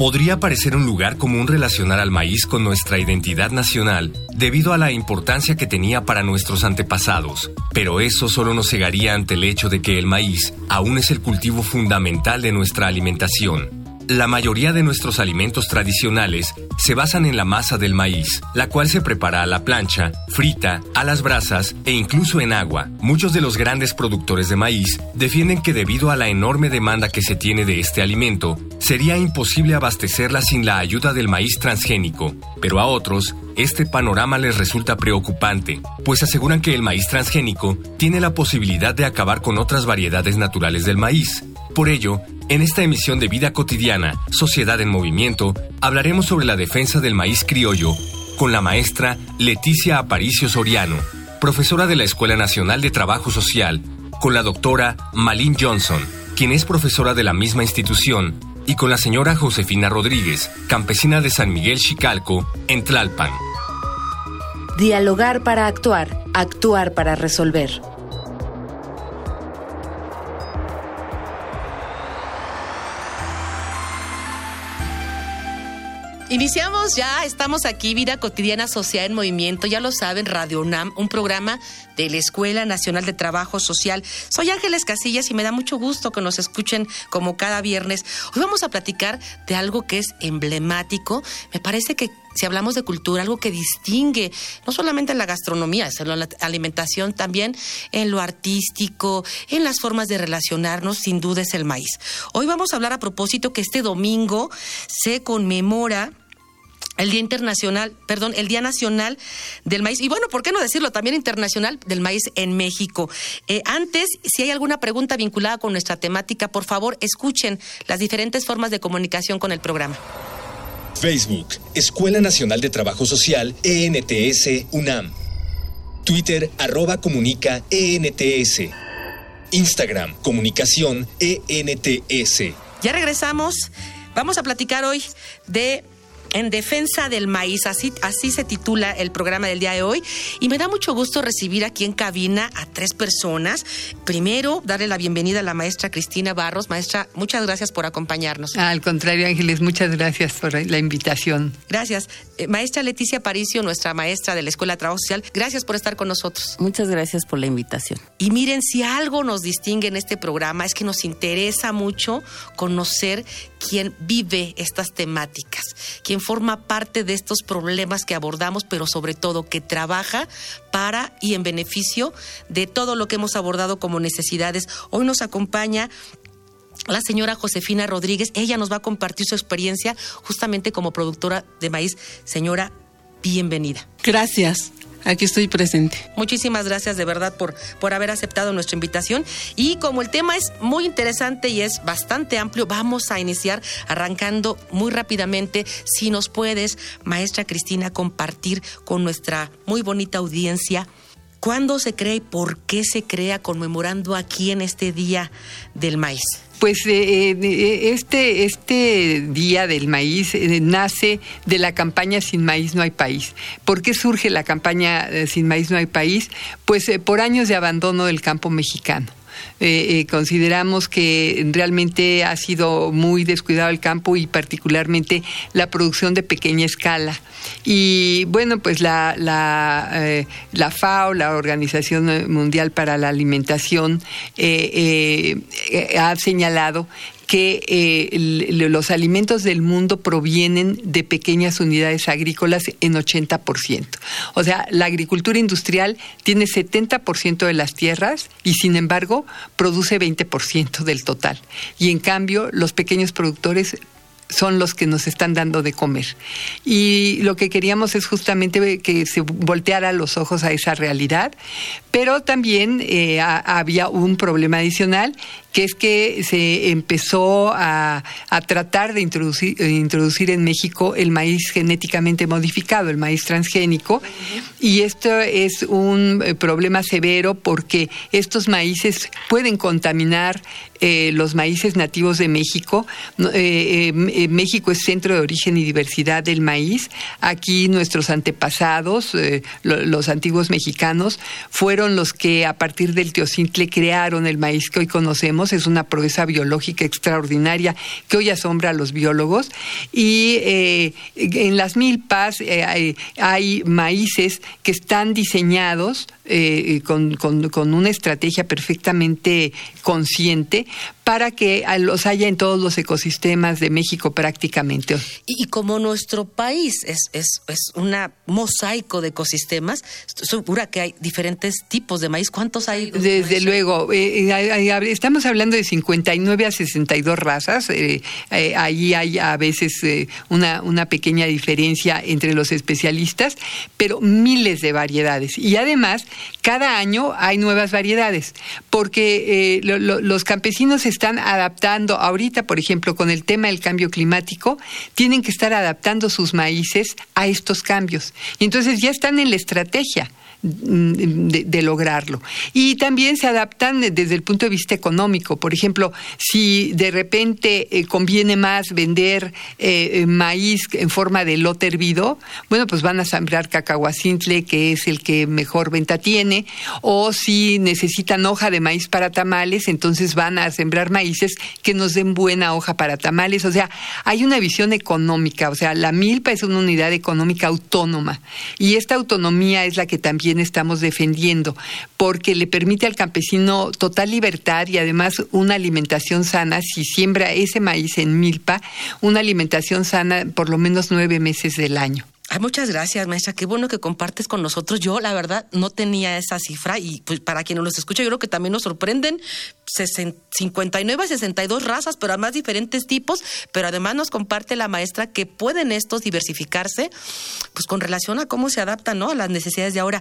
Podría parecer un lugar común relacionar al maíz con nuestra identidad nacional debido a la importancia que tenía para nuestros antepasados, pero eso solo nos cegaría ante el hecho de que el maíz aún es el cultivo fundamental de nuestra alimentación. La mayoría de nuestros alimentos tradicionales se basan en la masa del maíz, la cual se prepara a la plancha, frita, a las brasas e incluso en agua. Muchos de los grandes productores de maíz defienden que debido a la enorme demanda que se tiene de este alimento, sería imposible abastecerla sin la ayuda del maíz transgénico, pero a otros este panorama les resulta preocupante, pues aseguran que el maíz transgénico tiene la posibilidad de acabar con otras variedades naturales del maíz. Por ello, en esta emisión de Vida Cotidiana, Sociedad en Movimiento, hablaremos sobre la defensa del maíz criollo con la maestra Leticia Aparicio Soriano, profesora de la Escuela Nacional de Trabajo Social, con la doctora Malin Johnson, quien es profesora de la misma institución, y con la señora Josefina Rodríguez, campesina de San Miguel Chicalco, en Tlalpan. Dialogar para actuar, actuar para resolver. Iniciamos ya, estamos aquí, Vida Cotidiana Social en Movimiento, ya lo saben, Radio UNAM, un programa de la Escuela Nacional de Trabajo Social. Soy Ángeles Casillas y me da mucho gusto que nos escuchen como cada viernes. Hoy vamos a platicar de algo que es emblemático. Me parece que si hablamos de cultura, algo que distingue no solamente en la gastronomía, sino en la alimentación, también en lo artístico, en las formas de relacionarnos, sin duda es el maíz. Hoy vamos a hablar a propósito que este domingo se conmemora el Día Internacional, perdón, el Día Nacional del Maíz. Y bueno, ¿por qué no decirlo? También Internacional del Maíz en México. Eh, antes, si hay alguna pregunta vinculada con nuestra temática, por favor, escuchen las diferentes formas de comunicación con el programa. Facebook, Escuela Nacional de Trabajo Social, ENTS, UNAM. Twitter, arroba comunica, ENTS. Instagram, comunicación, ENTS. Ya regresamos. Vamos a platicar hoy de en defensa del maíz, así, así se titula el programa del día de hoy. Y me da mucho gusto recibir aquí en cabina a tres personas. Primero, darle la bienvenida a la maestra Cristina Barros. Maestra, muchas gracias por acompañarnos. Al contrario, Ángeles, muchas gracias por la invitación. Gracias. Eh, maestra Leticia Paricio, nuestra maestra de la Escuela de Trabajo Social, gracias por estar con nosotros. Muchas gracias por la invitación. Y miren, si algo nos distingue en este programa es que nos interesa mucho conocer quién vive estas temáticas, quién forma parte de estos problemas que abordamos, pero sobre todo que trabaja para y en beneficio de todo lo que hemos abordado como necesidades. Hoy nos acompaña la señora Josefina Rodríguez. Ella nos va a compartir su experiencia justamente como productora de maíz. Señora, bienvenida. Gracias. Aquí estoy presente. Muchísimas gracias de verdad por, por haber aceptado nuestra invitación. Y como el tema es muy interesante y es bastante amplio, vamos a iniciar arrancando muy rápidamente. Si nos puedes, maestra Cristina, compartir con nuestra muy bonita audiencia cuándo se crea y por qué se crea conmemorando aquí en este Día del Maíz. Pues eh, eh, este, este Día del Maíz eh, nace de la campaña Sin Maíz no hay país. ¿Por qué surge la campaña Sin Maíz no hay país? Pues por años de abandono del campo mexicano. Eh, eh, consideramos que realmente ha sido muy descuidado el campo y particularmente la producción de pequeña escala. Y bueno, pues la, la, eh, la FAO, la Organización Mundial para la Alimentación, ha señalado que eh, los alimentos del mundo provienen de pequeñas unidades agrícolas en 80%. O sea, la agricultura industrial tiene 70% de las tierras y sin embargo produce 20% del total. Y en cambio, los pequeños productores son los que nos están dando de comer. Y lo que queríamos es justamente que se volteara los ojos a esa realidad, pero también eh, había un problema adicional que es que se empezó a, tratar de introducir, introducir, en México el maíz genéticamente modificado, el maíz transgénico, y esto es un eh, problema severo porque estos maíces pueden contaminar eh, los maíces nativos de México. Eh, México es centro de origen y diversidad del maíz. Aquí nuestros antepasados, los antiguos mexicanos, fueron los que a partir del teocintle crearon el maíz que hoy conocemos es una proeza biológica extraordinaria que hoy asombra a los biólogos. Y eh, en las milpas eh, hay, maíces que están diseñados eh, con, con, una estrategia perfectamente consciente para que los haya en todos los ecosistemas de México prácticamente. Y, como nuestro país es, es, es un mosaico de ecosistemas, estoy segura que hay diferentes tipos de maíz. ¿Cuántos hay? Desde luego, eh, eh, estamos hablando de 59 a 62 razas. Eh, ahí hay a veces una, una pequeña diferencia entre los especialistas, pero miles de variedades. Y además, cada año hay nuevas variedades, porque los campesinos están están adaptando ahorita, por ejemplo, con el tema del cambio climático, tienen que estar adaptando sus maíces a estos cambios. Y entonces ya están en la estrategia. De, lograrlo. Y también se adaptan desde el punto de vista económico. Por ejemplo, si de repente eh, conviene más vender eh, eh, maíz en forma de lote hervido, bueno, pues van a sembrar cacahuacintle, que es el que mejor venta tiene, o si necesitan hoja de maíz para tamales, entonces van a sembrar maíces que nos den buena hoja para tamales. O sea, hay una visión económica, o sea, la milpa es una unidad económica autónoma y esta autonomía es la que también estamos defendiendo, porque le permite al campesino total libertad y además una alimentación sana, si siembra ese maíz en milpa, una alimentación sana por lo menos nueve meses del año. Ay, muchas gracias, maestra. Qué bueno que compartes con nosotros. Yo, la verdad, no tenía esa cifra y pues para quienes nos escucha, yo creo que también nos sorprenden 59 a 62 razas, pero además diferentes tipos. Pero además nos comparte la maestra que pueden estos diversificarse, pues con relación a cómo se adaptan ¿no? a las necesidades de ahora.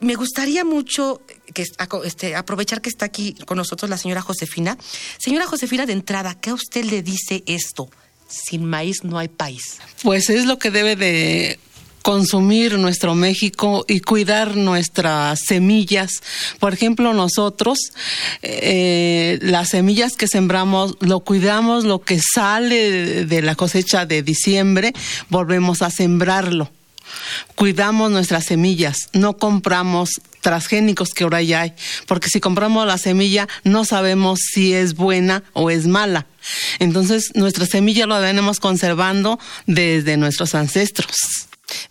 Me gustaría mucho que, este, aprovechar que está aquí con nosotros la señora Josefina. Señora Josefina, de entrada, ¿qué a usted le dice esto? Sin maíz no hay país. Pues es lo que debe de consumir nuestro México y cuidar nuestras semillas. Por ejemplo, nosotros, eh, las semillas que sembramos, lo cuidamos, lo que sale de la cosecha de diciembre, volvemos a sembrarlo. Cuidamos nuestras semillas, no compramos transgénicos que ahora ya hay, porque si compramos la semilla no sabemos si es buena o es mala. Entonces, nuestra semilla la venimos conservando desde nuestros ancestros.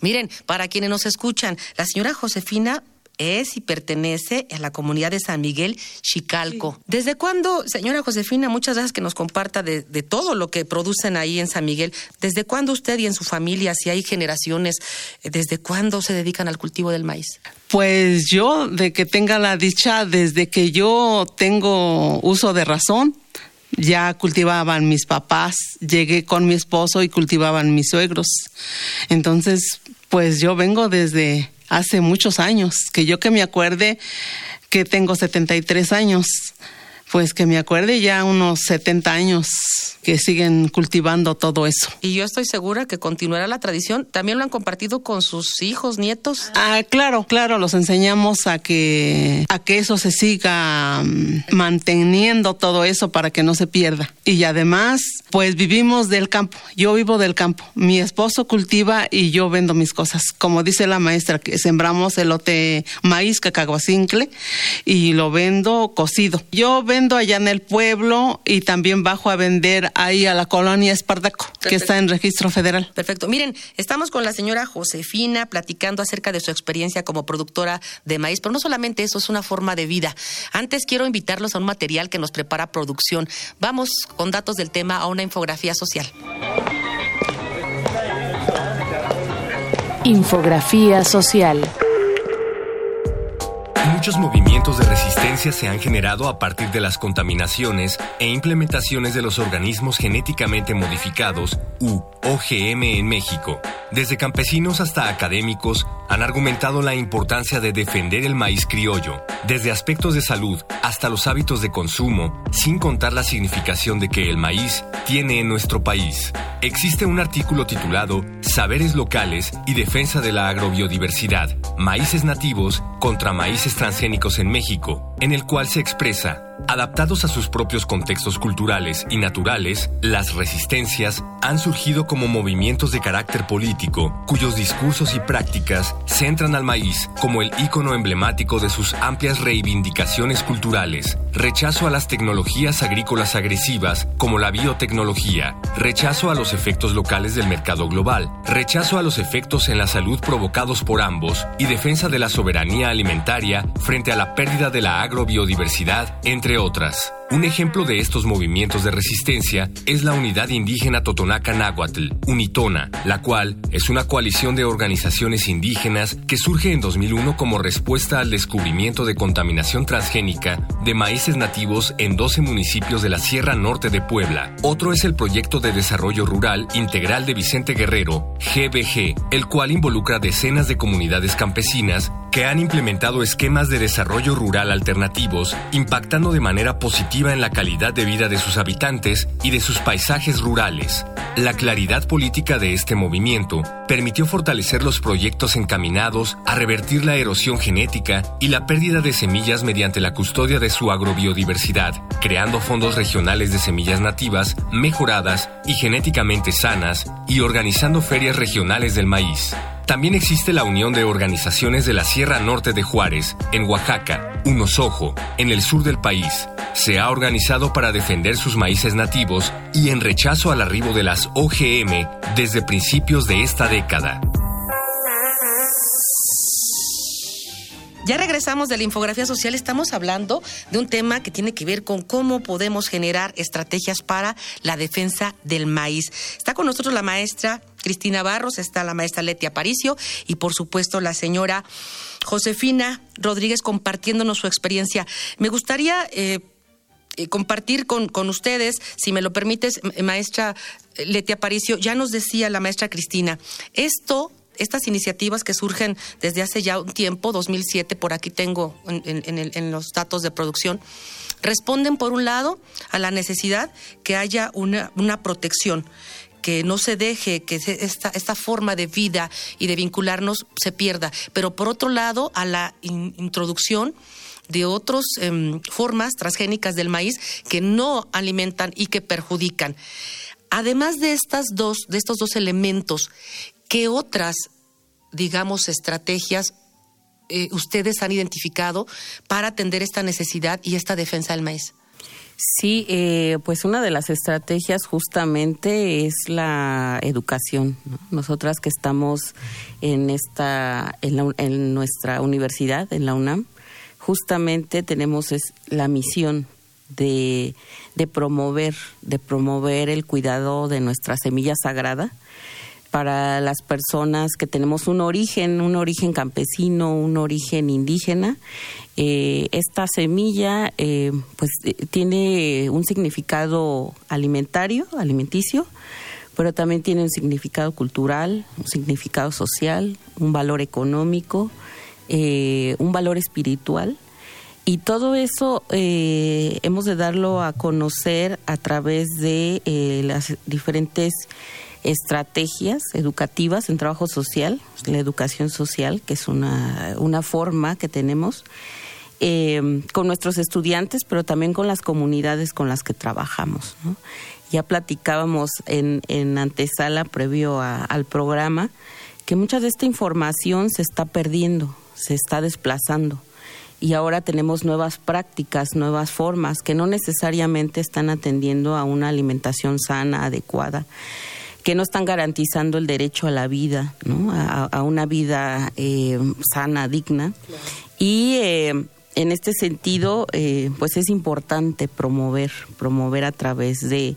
Miren, para quienes nos escuchan, la señora Josefina es y pertenece a la comunidad de San Miguel Chicalco. ¿Desde cuándo, señora Josefina, muchas gracias que nos comparta de, todo lo que producen ahí en San Miguel, ¿desde cuándo usted y en su familia, si hay generaciones, eh, desde cuándo se dedican al cultivo del maíz? Pues yo, de que tenga la dicha, desde que yo tengo uso de razón, ya cultivaban mis papás, llegué con mi esposo y cultivaban mis suegros. Entonces, pues yo vengo desde hace muchos años, que yo que me acuerde que tengo 73 años, pues que me acuerde ya unos 70 años que siguen cultivando todo eso. Y yo estoy segura que continuará la tradición. ¿También lo han compartido con sus hijos, nietos? Ah, claro, claro, los enseñamos a que a que eso se siga mm, manteniendo todo eso para que no se pierda. Y además, pues vivimos del campo. Yo vivo del campo. Mi esposo cultiva y yo vendo mis cosas. Como dice la maestra, que sembramos elote maíz, cacahuacincle y lo vendo cocido. Yo vendo allá en el pueblo y también bajo a vender ahí a la colonia Espartaco, que está en registro federal. Perfecto. Miren, estamos con la señora Josefina platicando acerca de su experiencia como productora de maíz, pero no solamente eso, es una forma de vida. Antes quiero invitarlos a un material que nos prepara producción. Vamos con datos del tema a una infografía social. Infografía social. Muchos movimientos de resistencia se han generado a partir de las contaminaciones e implementaciones de los organismos genéticamente modificados, u OGM, en México. Desde campesinos hasta académicos han argumentado la importancia de defender el maíz criollo, desde aspectos de salud hasta los hábitos de consumo, sin contar la significación de que el maíz tiene en nuestro país. Existe un artículo titulado Saberes locales y defensa de la agrobiodiversidad, maíces nativos contra maíces transgénicos en México, en el cual se expresa Adaptados a sus propios contextos culturales y naturales, las resistencias han surgido como movimientos de carácter político, cuyos discursos y prácticas centran al maíz como el ícono emblemático de sus amplias reivindicaciones culturales, rechazo a las tecnologías agrícolas agresivas como la biotecnología, rechazo a los efectos locales del mercado global, rechazo a los efectos en la salud provocados por ambos y defensa de la soberanía alimentaria frente a la pérdida de la agrobiodiversidad, entre otras. Un ejemplo de estos movimientos de resistencia es la Unidad Indígena Totonaca Náhuatl, UNITONA, la cual es una coalición de organizaciones indígenas que surge en 2001 como respuesta al descubrimiento de contaminación transgénica de maíces nativos en 12 municipios de la Sierra Norte de Puebla. Otro es el Proyecto de Desarrollo Rural Integral de Vicente Guerrero, GBG, el cual involucra decenas de comunidades campesinas que han implementado esquemas de desarrollo rural alternativos, impactando de manera positiva en la calidad de vida de sus habitantes y de sus paisajes rurales. La claridad política de este movimiento permitió fortalecer los proyectos encaminados a revertir la erosión genética y la pérdida de semillas mediante la custodia de su agrobiodiversidad, creando fondos regionales de semillas nativas mejoradas y genéticamente sanas y organizando ferias regionales del maíz. También existe la Unión de Organizaciones de la Sierra Norte de Juárez, en Oaxaca, Unosojo, en el sur del país. Se ha organizado para defender sus maíces nativos y en rechazo al arribo de las OGM desde principios de esta década. Ya regresamos de la infografía social. Estamos hablando de un tema que tiene que ver con cómo podemos generar estrategias para la defensa del maíz. Está con nosotros la maestra Cristina Barros, está la maestra Leti Aparicio y por supuesto la señora Josefina Rodríguez compartiéndonos su experiencia. Me gustaría eh, eh, compartir con, con, ustedes, si me lo permites, maestra Leti Aparicio, ya nos decía la maestra Cristina, esto estas iniciativas que surgen desde hace ya un tiempo, 2007, por aquí tengo en, los datos de producción, responden por un lado a la necesidad que haya una, una protección que no se deje que esta, esta forma de vida y de vincularnos se pierda, pero por otro lado a la introducción de otras em, formas transgénicas del maíz que no alimentan y que perjudican. Además de estas dos, de estos dos elementos, ¿Qué otras, digamos, estrategias eh, ustedes han identificado para atender esta necesidad y esta defensa del maíz? Sí, eh, pues una de las estrategias justamente es la educación. Nosotras que estamos en esta, en, nuestra universidad, en la UNAM, justamente tenemos es la misión de, de promover, de promover el cuidado de nuestra semilla sagrada para las personas que tenemos un origen, un origen campesino, un origen indígena. Eh, esta semilla eh, pues eh, tiene un significado alimentario, alimenticio, pero también tiene un significado cultural, un significado social, un valor económico, un valor espiritual. Y todo eso hemos de darlo a conocer a través de las diferentes estrategias educativas en trabajo social, la educación social, que es una, una forma que tenemos eh, con nuestros estudiantes, pero también con las comunidades con las que trabajamos. Ya platicábamos en, en antesala previo al programa que mucha de esta información se está perdiendo, se está desplazando. Y ahora tenemos nuevas prácticas, nuevas formas que no necesariamente están atendiendo a una alimentación sana, adecuada que no están garantizando el derecho a la vida, ¿no? a, una vida eh, sana, digna. Y eh, en este sentido, eh, pues es importante promover, promover a través de,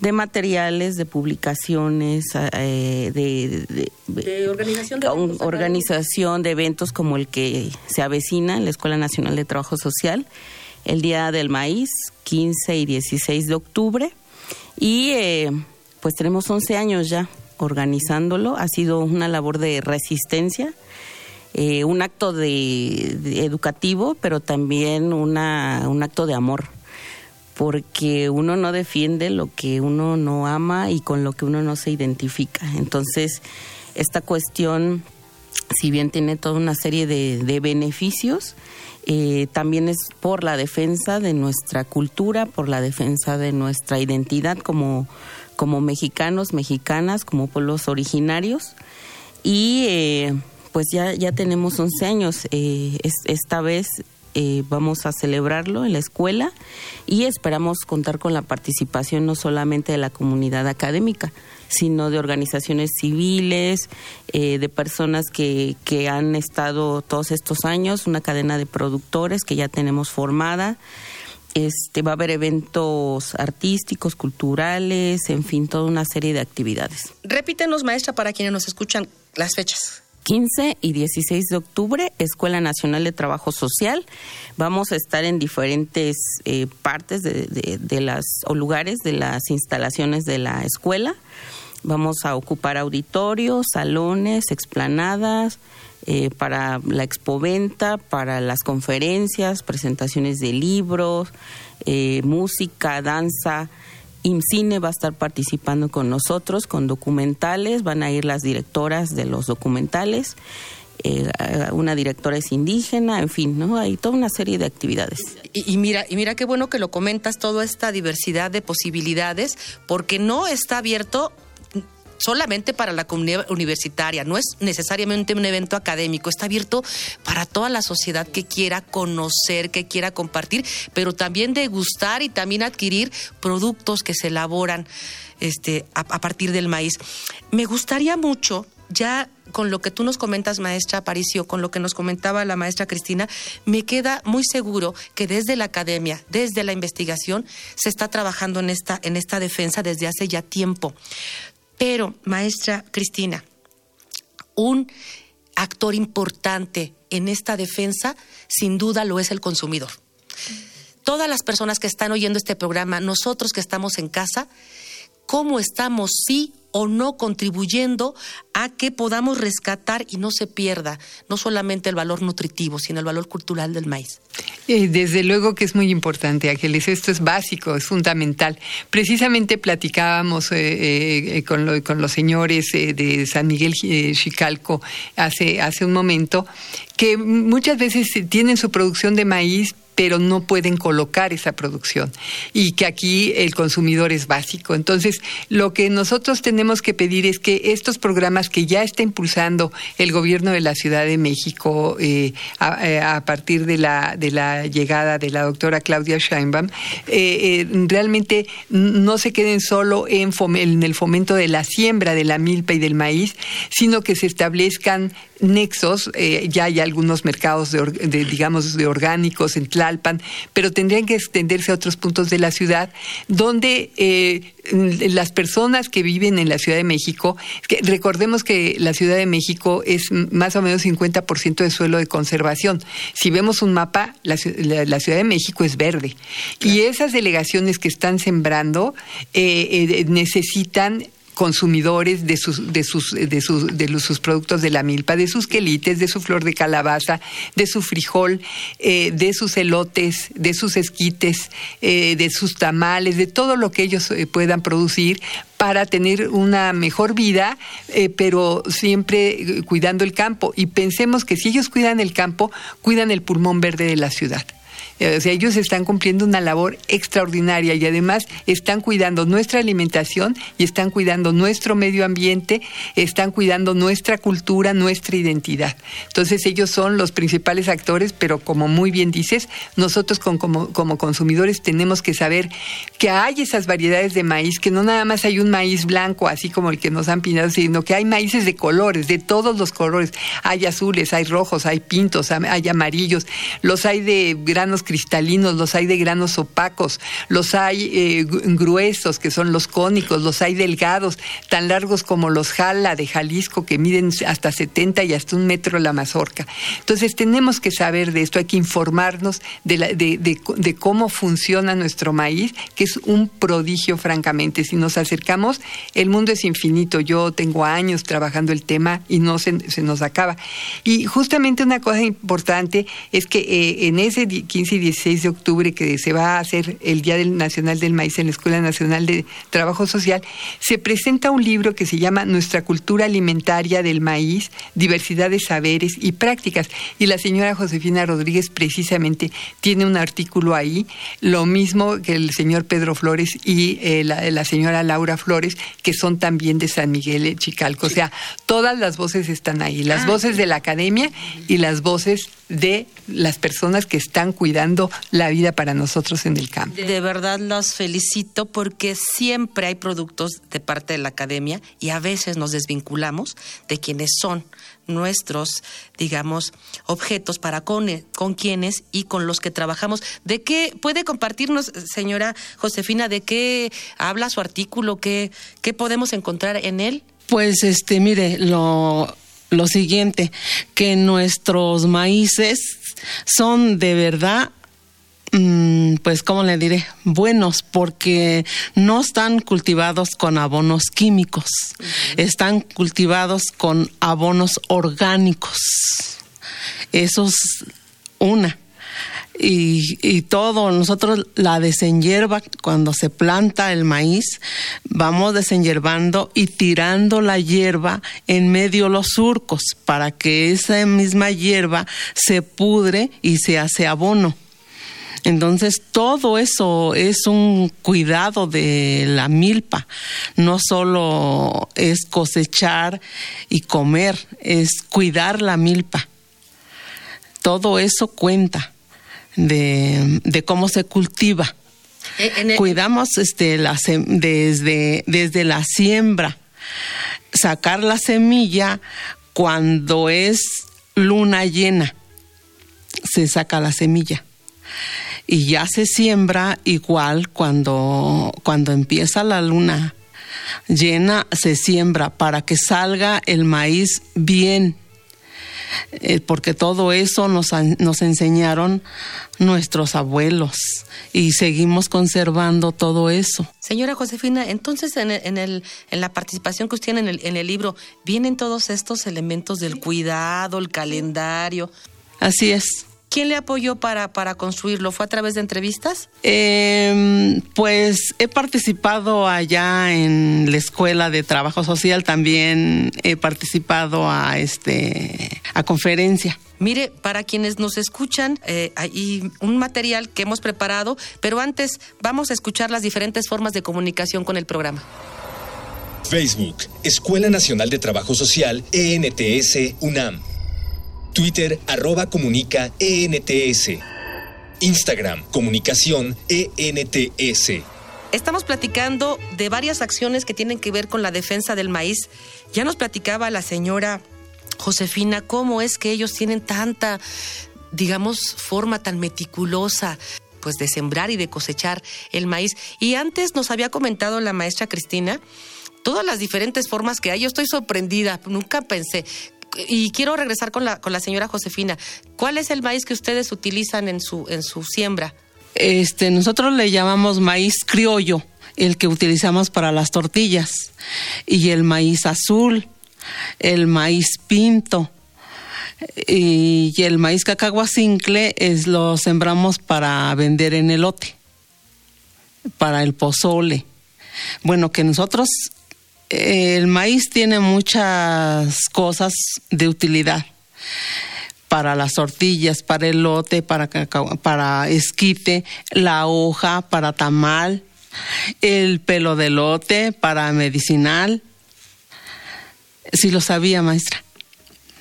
de materiales, de publicaciones, eh, de, de, organización, de eventos, organización de eventos como el que se avecina en la Escuela Nacional de Trabajo Social, el Día del Maíz, 15 y 16 de octubre. Y eh, pues tenemos 11 años ya organizándolo. Ha sido una labor de resistencia eh, un acto de, educativo, pero también una, un acto de amor, porque uno no defiende lo que uno no ama y con lo que uno no se identifica. Entonces, esta cuestión, si bien tiene toda una serie de, beneficios, eh, también es por la defensa de nuestra cultura, por la defensa de nuestra identidad como, como mexicanos, mexicanas, como pueblos originarios. Y eh, pues ya, ya tenemos 11 años. Eh, esta vez eh, vamos a celebrarlo en la escuela y esperamos contar con la participación no solamente de la comunidad académica, sino de organizaciones civiles, eh, de personas que, que han estado todos estos años, una cadena de productores que ya tenemos formada. Este, va a haber eventos artísticos, culturales, en fin, toda una serie de actividades. Repítenos, maestra, para quienes nos escuchan, las fechas. 15 y 16 de octubre, Escuela Nacional de Trabajo Social. Vamos a estar en diferentes eh, partes de, las o lugares de las instalaciones de la escuela. Vamos a ocupar auditorios, salones, explanadas eh, para la expoventa, para las conferencias, presentaciones de libros, eh, música, danza IMCINE va a estar participando con nosotros con documentales, van a ir las directoras de los documentales, eh, una directora es indígena, en fin, ¿no? Hay toda una serie de actividades. Y, mira, y mira qué bueno que lo comentas, toda esta diversidad de posibilidades, porque no está abierto solamente para la comunidad universitaria, no es necesariamente un evento académico, está abierto para toda la sociedad que quiera conocer, que quiera compartir, pero también degustar y también adquirir productos que se elaboran este, a, partir del maíz. Me gustaría mucho, ya con lo que tú nos comentas, maestra Aparicio, con lo que nos comentaba la maestra Cristina, me queda muy seguro que desde la academia, desde la investigación, se está trabajando en esta, en esta defensa desde hace ya tiempo. Pero, maestra Cristina, un actor importante en esta defensa, sin duda lo es el consumidor. Todas las personas que están oyendo este programa, nosotros que estamos en casa, ¿cómo estamos sí o no contribuyendo a que podamos rescatar y no se pierda no solamente el valor nutritivo, sino el valor cultural del maíz. Eh, desde luego que es muy importante, Ángeles. Esto es básico, es fundamental. Precisamente platicábamos eh, eh, con, con, los señores de San Miguel Chicalco hace, hace un momento que muchas veces tienen su producción de maíz, pero no pueden colocar esa producción y que aquí el consumidor es básico. Entonces, lo que nosotros tenemos que pedir es que estos programas que ya está impulsando el gobierno de la Ciudad de México eh, eh, a, partir de la, de la llegada de la doctora Claudia Scheinbaum, eh, realmente no se queden solo en, en el fomento de la siembra de la milpa y del maíz, sino que se establezcan nexos, eh, ya hay algunos mercados de, digamos, de orgánicos en Tlalpan, pero tendrían que extenderse a otros puntos de la ciudad donde eh, las personas que viven en la Ciudad de México, que recordemos que la Ciudad de México es más o menos 50% de suelo de conservación. Si vemos un mapa, la, Ciudad de México es verde. Y esas delegaciones que están sembrando eh, necesitan consumidores de sus, de sus, de sus, de sus productos de la milpa, de sus quelites, de su flor de calabaza, de su frijol, eh, de sus elotes, de sus esquites, eh, de sus tamales, de todo lo que ellos eh, puedan producir para tener una mejor vida, pero siempre cuidando el campo. Y pensemos que si ellos cuidan el campo, cuidan el pulmón verde de la ciudad. Eh, o sea, ellos están cumpliendo una labor extraordinaria y además están cuidando nuestra alimentación y están cuidando nuestro medio ambiente, están cuidando nuestra cultura, nuestra identidad. Entonces ellos son los principales actores, pero como muy bien dices, nosotros como, como consumidores tenemos que saber que hay esas variedades de maíz, que no nada más hay un maíz blanco, así como el que nos han pintado, sino que hay maíces de colores, de todos los colores. Hay azules, hay rojos, hay pintos, hay amarillos, los hay de granos cristalinos, los hay de granos opacos, los hay eh, gruesos, que son los cónicos, los hay delgados, tan largos como los jala de Jalisco, que miden hasta 70 y hasta un metro la mazorca. Entonces tenemos que saber de esto, hay que informarnos de, cómo funciona nuestro maíz, que es un prodigio, francamente. Si nos acercamos, el mundo es infinito. Yo tengo años trabajando el tema y no se, nos acaba. Y justamente una cosa importante es que eh, en ese 15 y 16 de octubre que se va a hacer el Día del Nacional del Maíz en la Escuela Nacional de Trabajo Social, se presenta un libro que se llama Nuestra cultura alimentaria del maíz, diversidad de saberes y prácticas. Y la señora Josefina Rodríguez precisamente tiene un artículo ahí, lo mismo que el señor Pedro Flores y eh, la, señora Laura Flores, que son también de San Miguel Chicalco. O sea, todas las voces están ahí, las ah, voces de la academia y las voces de las personas que están cuidando la vida para nosotros en el campo. De verdad los felicito porque siempre hay productos de parte de la academia y a veces nos desvinculamos de quienes son nuestros, digamos, objetos para con, con quienes y con los que trabajamos. ¿De qué puede compartirnos, señora Josefina, de qué habla su artículo? ¿Qué, qué podemos encontrar en él? Pues este, mire, lo, lo siguiente, que nuestros maíces son de verdad mm, pues, ¿cómo le diré? Buenos, porque no están cultivados con abonos químicos, están cultivados con abonos orgánicos. Eso es una y, y, todo. Nosotros la desenyerba, cuando se planta el maíz, vamos desenyervando y tirando la hierba en medio los surcos para que esa misma hierba se pudre y se hace abono. Entonces, todo eso es un cuidado de la milpa. No solo es cosechar y comer, es cuidar la milpa. Todo eso cuenta de, cómo se cultiva. Eh, Cuidamos este, la, desde, desde la siembra, sacar la semilla cuando es luna llena, se saca la semilla. Y ya se siembra igual cuando, cuando empieza la luna llena, se siembra para que salga el maíz bien eh, porque todo eso nos, nos enseñaron nuestros abuelos y seguimos conservando todo eso. Señora Josefina, entonces en, el, en, el, en la participación que usted tiene en el, en el libro, ¿vienen todos estos elementos del cuidado, el calendario? Así es. ¿Quién le apoyó para, para construirlo? ¿Fue a través de entrevistas? Em, pues he participado allá en la Escuela de Trabajo Social, también he participado a, este, a conferencia. Mire, para quienes nos escuchan, eh, hay un material que hemos preparado, pero antes vamos a escuchar las diferentes formas de comunicación con el programa. Facebook, Escuela Nacional de Trabajo Social, ENTS, UNAM. Twitter arroba comunica ENTS. Instagram comunicación ENTS. Estamos platicando de varias acciones que tienen que ver con la defensa del maíz. Ya nos platicaba la señora Josefina cómo es que ellos tienen tanta, digamos, forma tan meticulosa pues de sembrar y de cosechar el maíz. Y antes nos había comentado la maestra Cristina todas las diferentes formas que hay. Yo estoy sorprendida, nunca pensé y quiero regresar con la, con la señora Josefina. ¿Cuál es el maíz que ustedes utilizan en su, en su siembra? Este, nosotros le llamamos maíz criollo, el que utilizamos para las tortillas, y el maíz azul, el maíz pinto, y, el maíz cacahuacincle es lo sembramos para vender en elote, para el pozole. Bueno, que nosotros el maíz tiene muchas cosas de utilidad. para las tortillas, para elote, para, para esquite, la hoja para tamal, el pelo de elote para medicinal. Si lo sabía, maestra.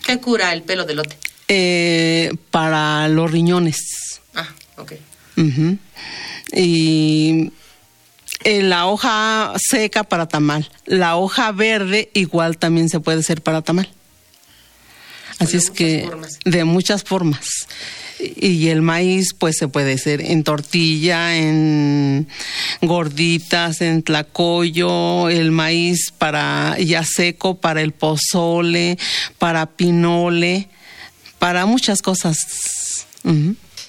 ¿Qué cura el pelo de elote? Eh, para los riñones. Ah, ok. Y eh, la hoja seca para tamal. La hoja verde igual también se puede hacer para tamal. Así es que de muchas formas. Y el maíz pues se puede hacer en tortilla, en gorditas, en tlacoyo, el maíz para ya seco, para el pozole, para pinole, para muchas cosas.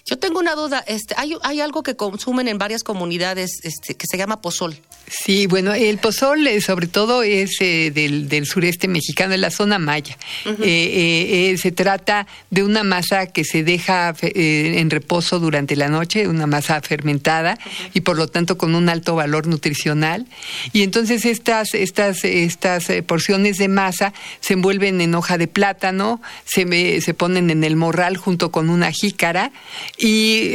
Yo tengo una duda, este, hay, algo que consumen en varias comunidades este, que se llama pozol. Sí, bueno, el pozol eh, sobre todo es eh, del, sureste mexicano, de la zona maya. Eh, se trata de una masa que se deja en reposo durante la noche, una masa fermentada y por lo tanto con un alto valor nutricional. Y entonces estas, estas, estas porciones de masa se envuelven en hoja de plátano, se, se ponen en el morral junto con una jícara y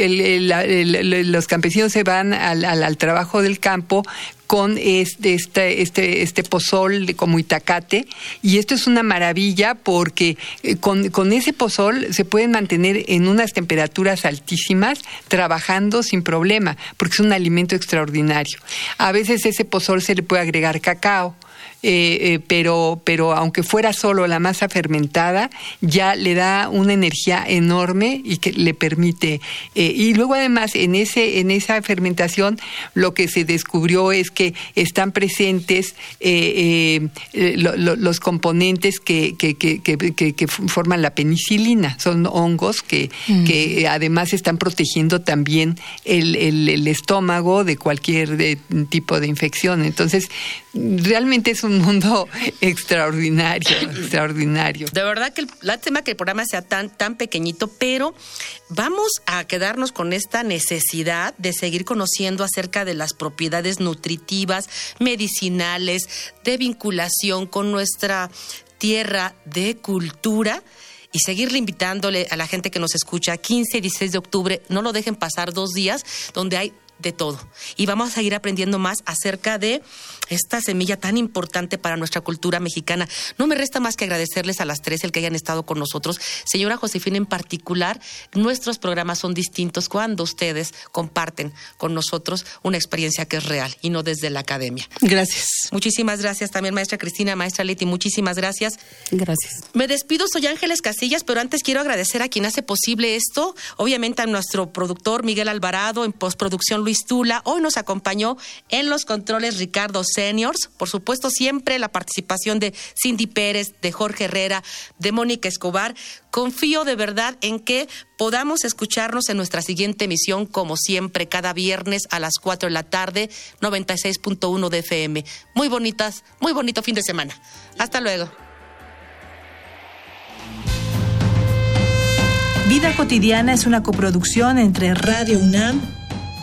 los campesinos se van al, al trabajo del campo con este, este, este, este pozol como itacate. Y esto es una maravilla porque eh, con, con ese pozol se pueden mantener en unas temperaturas altísimas trabajando sin problema, porque es un alimento extraordinario. A veces ese pozol se le puede agregar cacao eh, eh, pero, pero aunque fuera solo la masa fermentada, ya le da una energía enorme y que le permite. Eh, y luego además en, ese, en esa fermentación lo que se descubrió es que están presentes los componentes que, que, que, que, forman la penicilina. Son hongos que, mm. que además están protegiendo también el, el, el estómago de cualquier tipo de infección. Entonces, realmente es un mundo extraordinario, extraordinario. De verdad que el, tema que el programa sea tan, tan pequeñito, pero vamos a quedarnos con esta necesidad de seguir conociendo acerca de las propiedades nutritivas, medicinales, de vinculación con nuestra tierra de cultura y seguirle invitándole a la gente que nos escucha 15 y 16 de octubre, no lo dejen pasar dos días donde hay de todo. Y vamos a seguir aprendiendo más acerca de esta semilla tan importante para nuestra cultura mexicana. No me resta más que agradecerles a las tres el que hayan estado con nosotros. Señora Josefina, en particular, nuestros programas son distintos cuando ustedes comparten con nosotros una experiencia que es real y no desde la academia. Gracias. Muchísimas gracias también, maestra Cristina, maestra Leti, muchísimas gracias. Gracias. Me despido, soy Ángeles Casillas, pero antes quiero agradecer a quien hace posible esto, obviamente a nuestro productor Miguel Alvarado, en postproducción Luis hoy nos acompañó en los controles Ricardo Seniors. Por supuesto, siempre la participación de Cindy Pérez, de Jorge Herrera, de Mónica Escobar. Confío de verdad en que podamos escucharnos en nuestra siguiente emisión, como siempre, cada viernes a las 4 de la tarde, 96.1 de FM. Muy bonitas, muy bonito fin de semana. Hasta luego. Vida cotidiana es una coproducción entre Radio UNAM